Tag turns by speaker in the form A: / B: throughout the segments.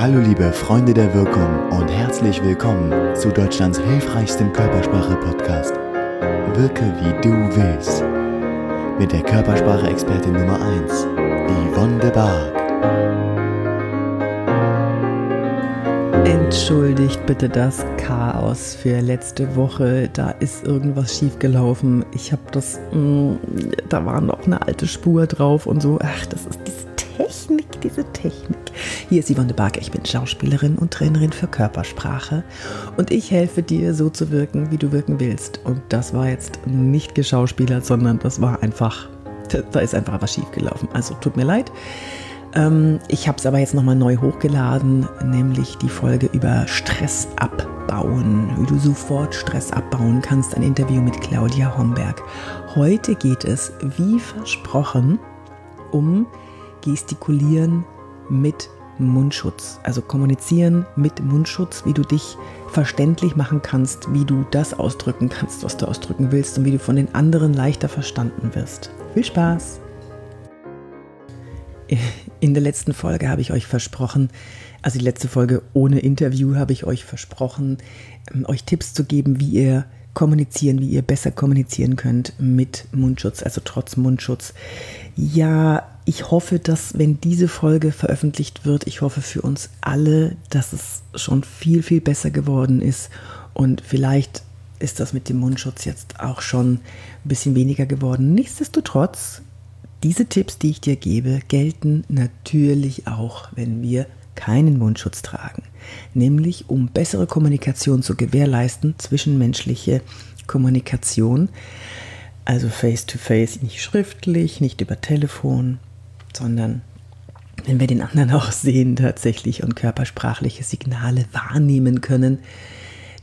A: Hallo liebe Freunde der Wirkung und herzlich willkommen zu Deutschlands hilfreichstem Körpersprache-Podcast. Wirke wie du willst. Mit der Körpersprache-Expertin Nummer 1, Yvonne de Barg.
B: Entschuldigt bitte das Chaos für letzte Woche. Da ist irgendwas schiefgelaufen. Ich habe das, mh, mm, da war noch eine alte Spur drauf und so. Ach, das ist diese Technik, diese Technik. Hier ist Yvonne Barg. Ich bin Schauspielerin und Trainerin für Körpersprache und ich helfe dir, so zu wirken, wie du wirken willst. Und das war jetzt nicht geschauspielert, sondern das war einfach, da ist einfach was schiefgelaufen. Also tut mir leid. Ähm, ich habe es aber jetzt nochmal neu hochgeladen, nämlich die Folge über Stress abbauen, wie du sofort Stress abbauen kannst. Ein Interview mit Claudia Homberg. Heute geht es, wie versprochen, um Gestikulieren mit Mundschutz. Also kommunizieren mit Mundschutz, wie du dich verständlich machen kannst, wie du das ausdrücken kannst, was du ausdrücken willst und wie du von den anderen leichter verstanden wirst. Viel Spaß! In der letzten Folge habe ich euch versprochen, also die letzte Folge ohne Interview habe ich euch versprochen, ähm, euch Tipps zu geben, wie ihr kommunizieren, wie ihr besser kommunizieren könnt mit Mundschutz, also trotz Mundschutz. Ja, ich hoffe, dass wenn diese Folge veröffentlicht wird, ich hoffe für uns alle, dass es schon viel, viel besser geworden ist und vielleicht ist das mit dem Mundschutz jetzt auch schon ein bisschen weniger geworden. Nichtsdestotrotz diese Tipps, die ich dir gebe, gelten natürlich auch, wenn wir keinen Mundschutz tragen, nämlich um bessere Kommunikation zu gewährleisten, zwischenmenschliche Kommunikation, also face-to-face, -face, nicht schriftlich, nicht über Telefon, sondern wenn wir den anderen auch sehen tatsächlich und körpersprachliche Signale wahrnehmen können,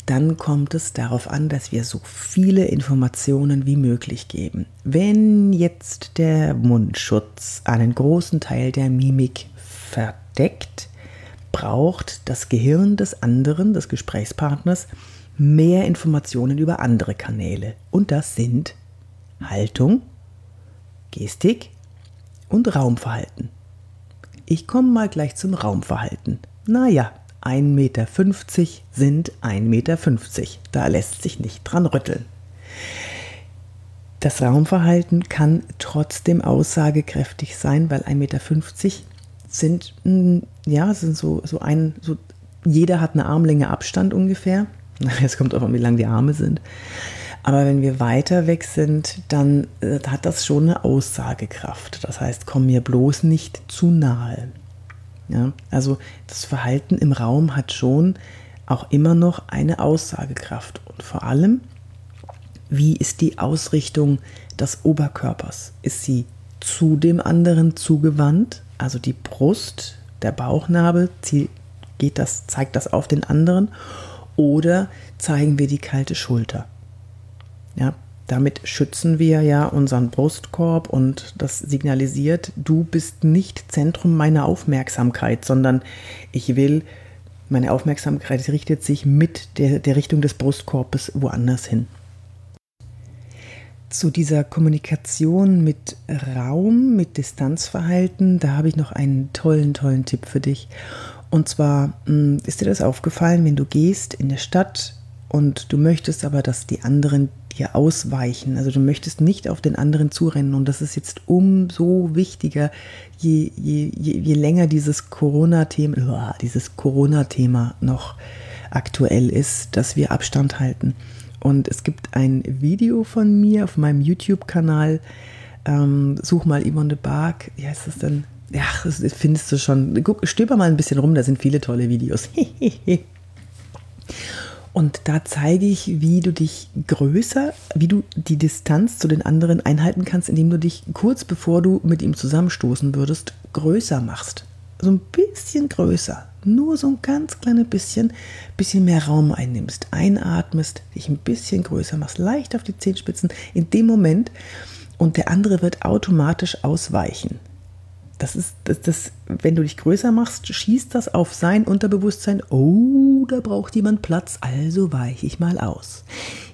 B: dann kommt es darauf an, dass wir so viele Informationen wie möglich geben. Wenn jetzt der Mundschutz einen großen Teil der Mimik verdeckt, braucht das Gehirn des anderen, des Gesprächspartners, mehr Informationen über andere Kanäle. Und das sind Haltung, Gestik und Raumverhalten. Ich komme mal gleich zum Raumverhalten. Naja, 1,50 Meter sind 1,50 Meter. Da lässt sich nicht dran rütteln. Das Raumverhalten kann trotzdem aussagekräftig sein, weil 1,50 Meter sind, hm, ja, sind so, so ein, so, jeder hat eine Armlänge Abstand ungefähr. Es kommt auch an, wie lang die Arme sind. Aber wenn wir weiter weg sind, dann äh, hat das schon eine Aussagekraft. Das heißt, komm mir bloß nicht zu nahe. Ja, also das Verhalten im Raum hat schon auch immer noch eine Aussagekraft. Und vor allem, wie ist die Ausrichtung des Oberkörpers? Ist sie zu dem anderen zugewandt? Also die Brust, der Bauchnabel, geht das, zeigt das auf den anderen? Oder zeigen wir die kalte Schulter? Ja, damit schützen wir ja unseren Brustkorb und das signalisiert, du bist nicht Zentrum meiner Aufmerksamkeit, sondern ich will, meine Aufmerksamkeit richtet sich mit der, der Richtung des Brustkorbes woanders hin. Zu dieser Kommunikation mit Raum, mit Distanzverhalten, da habe ich noch einen tollen, tollen Tipp für dich. Und zwar hm, ist dir das aufgefallen, wenn du gehst in der Stadt und du möchtest aber, dass die anderen dir ausweichen. Also du möchtest nicht auf den anderen zurennen. Und das ist jetzt umso wichtiger, je, je, je, je länger dieses Corona-Thema, dieses Corona-Thema noch aktuell ist, dass wir Abstand halten. Und es gibt ein Video von mir auf meinem YouTube-Kanal. Ähm, such mal Yvonne de Barg. Wie heißt das denn? Ja, das findest du schon. Guck, stöber mal ein bisschen rum, da sind viele tolle Videos. Und da zeige ich, wie du dich größer, wie du die Distanz zu den anderen einhalten kannst, indem du dich kurz bevor du mit ihm zusammenstoßen würdest, größer machst. So ein bisschen größer. Nur so ein ganz kleines bisschen, bisschen mehr Raum einnimmst. Einatmest, dich ein bisschen größer machst, leicht auf die Zehenspitzen in dem Moment und der andere wird automatisch ausweichen. Das ist, das, das, wenn du dich größer machst, schießt das auf sein Unterbewusstsein. Oh, da braucht jemand Platz, also weiche ich mal aus.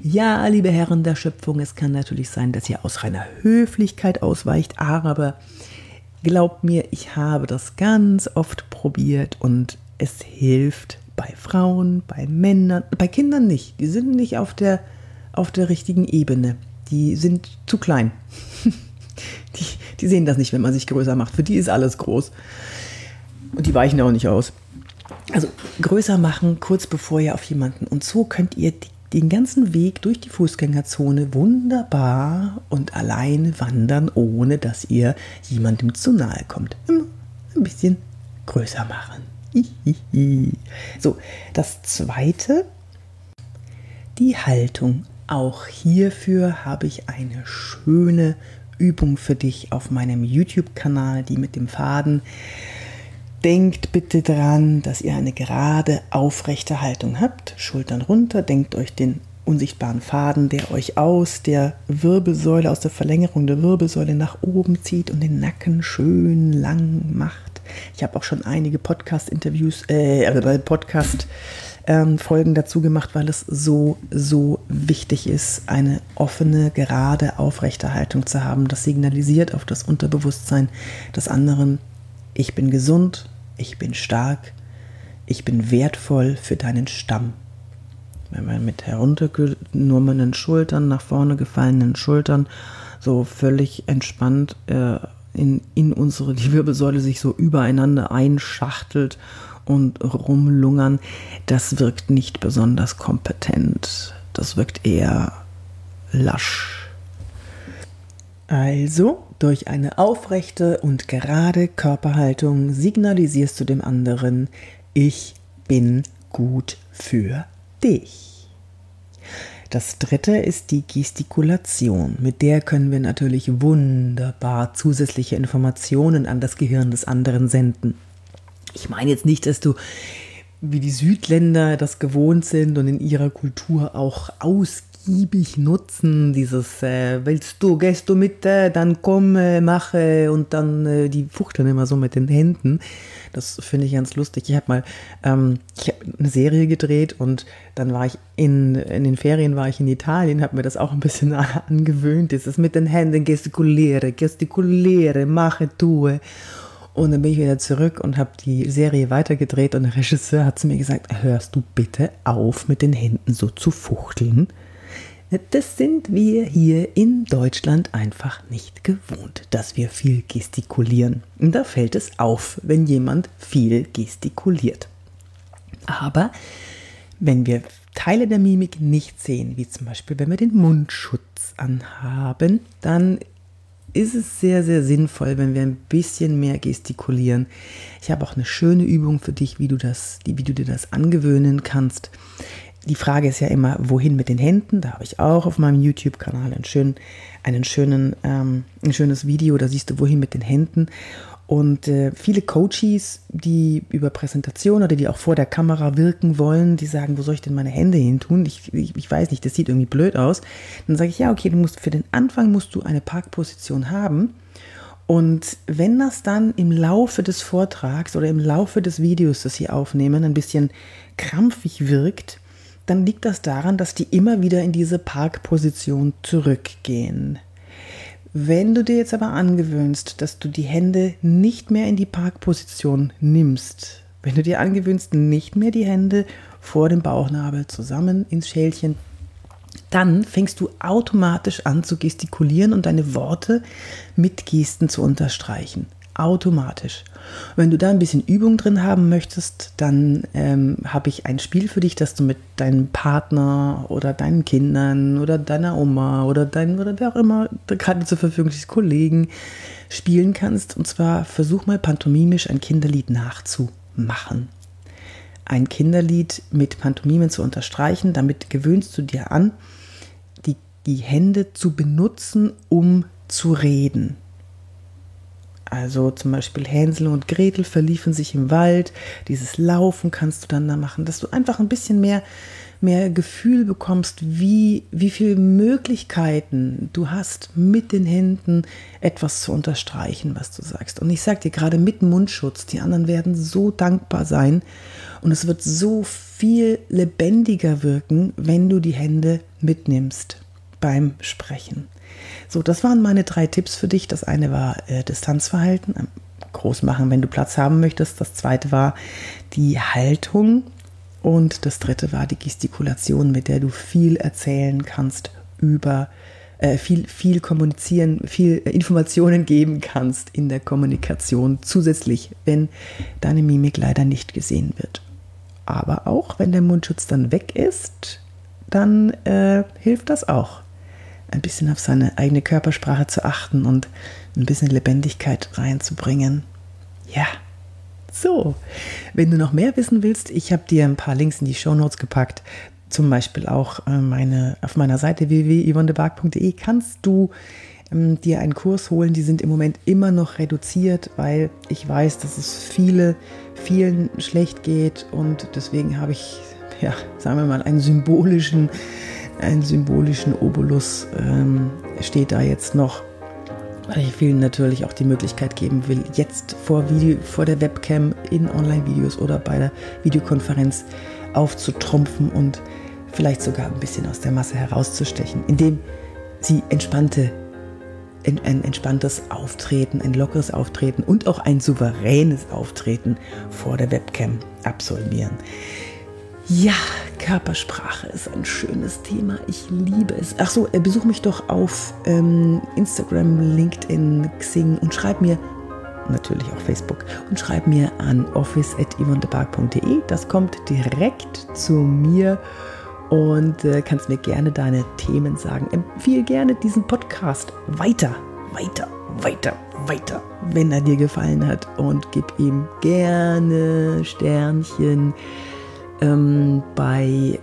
B: Ja, liebe Herren der Schöpfung, es kann natürlich sein, dass ihr aus reiner Höflichkeit ausweicht, aber glaubt mir, ich habe das ganz oft probiert und es hilft bei Frauen, bei Männern, bei Kindern nicht. Die sind nicht auf der, auf der richtigen Ebene. Die sind zu klein. die, die sehen das nicht, wenn man sich größer macht. Für die ist alles groß. Und die weichen auch nicht aus. Also größer machen, kurz bevor ihr auf jemanden. Und so könnt ihr die den ganzen Weg durch die Fußgängerzone wunderbar und alleine wandern, ohne dass ihr jemandem zu nahe kommt. Immer ein bisschen größer machen. So, das zweite, die Haltung. Auch hierfür habe ich eine schöne Übung für dich auf meinem YouTube-Kanal, die mit dem Faden. Denkt bitte dran, dass ihr eine gerade, aufrechte Haltung habt. Schultern runter, denkt euch den unsichtbaren Faden, der euch aus der Wirbelsäule, aus der Verlängerung der Wirbelsäule nach oben zieht und den Nacken schön lang macht. Ich habe auch schon einige Podcast-Interviews, äh, Podcast- ähm, Folgen dazu gemacht, weil es so, so wichtig ist, eine offene, gerade, aufrechte Haltung zu haben. Das signalisiert auf das Unterbewusstsein des anderen, ich bin gesund, ich bin stark, ich bin wertvoll für deinen Stamm. Wenn wir mit heruntergenommenen Schultern, nach vorne gefallenen Schultern, so völlig entspannt äh, in, in unsere, die Wirbelsäule sich so übereinander einschachtelt und rumlungern, das wirkt nicht besonders kompetent. Das wirkt eher lasch. Also, durch eine aufrechte und gerade Körperhaltung signalisierst du dem anderen, ich bin gut für dich. Das dritte ist die Gestikulation. Mit der können wir natürlich wunderbar zusätzliche Informationen an das Gehirn des anderen senden. Ich meine jetzt nicht, dass du wie die Südländer das gewohnt sind und in ihrer Kultur auch ausgehst ausgiebig nutzen, dieses äh, willst du, gehst du mit, äh, dann komm, äh, mache und dann äh, die fuchteln immer so mit den Händen. Das finde ich ganz lustig. Ich habe mal ähm, ich hab eine Serie gedreht und dann war ich in, in den Ferien war ich in Italien, habe mir das auch ein bisschen angewöhnt. Dieses mit den Händen gestikuliere, gestikuliere, mache, tue. Und dann bin ich wieder zurück und habe die Serie weitergedreht und der Regisseur hat zu mir gesagt, hörst du bitte auf, mit den Händen so zu fuchteln? Das sind wir hier in Deutschland einfach nicht gewohnt, dass wir viel gestikulieren. Und da fällt es auf, wenn jemand viel gestikuliert. Aber wenn wir Teile der Mimik nicht sehen, wie zum Beispiel wenn wir den Mundschutz anhaben, dann ist es sehr, sehr sinnvoll, wenn wir ein bisschen mehr gestikulieren. Ich habe auch eine schöne Übung für dich, wie du, das, wie du dir das angewöhnen kannst die Frage ist ja immer, wohin mit den Händen? Da habe ich auch auf meinem YouTube-Kanal einen schönen, einen schönen, ähm, ein schönes Video, da siehst du, wohin mit den Händen. Und äh, viele Coaches, die über Präsentation oder die auch vor der Kamera wirken wollen, die sagen, wo soll ich denn meine Hände hin tun? Ich, ich, ich weiß nicht, das sieht irgendwie blöd aus. Dann sage ich, ja, okay, du musst für den Anfang musst du eine Parkposition haben. Und wenn das dann im Laufe des Vortrags oder im Laufe des Videos, das sie aufnehmen, ein bisschen krampfig wirkt, dann liegt das daran, dass die immer wieder in diese Parkposition zurückgehen. Wenn du dir jetzt aber angewöhnst, dass du die Hände nicht mehr in die Parkposition nimmst, wenn du dir angewöhnst, nicht mehr die Hände vor dem Bauchnabel zusammen ins Schälchen, dann fängst du automatisch an zu gestikulieren und deine Worte mit Gesten zu unterstreichen automatisch. wenn du da ein bisschen Übung drin haben möchtest, dann ähm, habe ich ein Spiel für dich, das du mit deinem Partner oder deinen Kindern oder deiner Oma oder dein oder wer auch immer gerade zur Verfügung ist, Kollegen spielen kannst. Und zwar versuch mal pantomimisch ein Kinderlied nachzumachen. Ein Kinderlied mit Pantomimen zu unterstreichen, damit gewöhnst du dir an, die, die Hände zu benutzen, um zu reden. Also zum Beispiel Hänsel und Gretel verliefen sich im Wald. Dieses Laufen kannst du dann da machen, dass du einfach ein bisschen mehr, mehr Gefühl bekommst, wie, wie viele Möglichkeiten du hast, mit den Händen etwas zu unterstreichen, was du sagst. Und ich sage dir gerade mit Mundschutz, die anderen werden so dankbar sein und es wird so viel lebendiger wirken, wenn du die Hände mitnimmst beim Sprechen. So, das waren meine drei Tipps für dich. Das eine war äh, Distanzverhalten, groß machen, wenn du Platz haben möchtest. Das zweite war die Haltung und das dritte war die Gestikulation, mit der du viel erzählen kannst über äh, viel, viel kommunizieren, viel Informationen geben kannst in der Kommunikation zusätzlich, wenn deine Mimik leider nicht gesehen wird. Aber auch wenn der Mundschutz dann weg ist, dann äh, hilft das auch, ein bisschen auf seine eigene Körpersprache zu achten und ein bisschen Lebendigkeit reinzubringen. Ja, so. Wenn du noch mehr wissen willst, ich habe dir ein paar Links in die Show Notes gepackt zum Beispiel auch äh, meine, auf meiner Seite www.yvonnebark.de kannst du ähm, dir einen Kurs holen. Die sind im Moment immer noch reduziert, weil ich weiß, dass es viele, vielen schlecht geht und deswegen habe ich, ja, sagen wir mal, einen symbolischen, einen symbolischen Obolus ähm, steht da jetzt noch weil ich vielen natürlich auch die Möglichkeit geben will, jetzt vor, Video, vor der Webcam in Online-Videos oder bei der Videokonferenz aufzutrumpfen und vielleicht sogar ein bisschen aus der Masse herauszustechen, indem sie entspannte, ein, ein entspanntes Auftreten, ein lockeres Auftreten und auch ein souveränes Auftreten vor der Webcam absolvieren. Ja, Körpersprache ist ein schönes Thema. Ich liebe es. Ach so, äh, besuch mich doch auf ähm, Instagram, LinkedIn, Xing und schreib mir natürlich auch Facebook und schreib mir an office.yvonnebark.de. Das kommt direkt zu mir und äh, kannst mir gerne deine Themen sagen. Empfehle gerne diesen Podcast weiter, weiter, weiter, weiter, wenn er dir gefallen hat und gib ihm gerne Sternchen ähm, bei,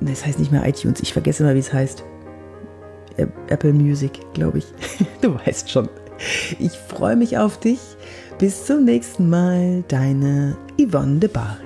B: das heißt nicht mehr iTunes, ich vergesse immer, wie es heißt. Apple Music, glaube ich. Du weißt schon. Ich freue mich auf dich. Bis zum nächsten Mal, deine Yvonne de Bar.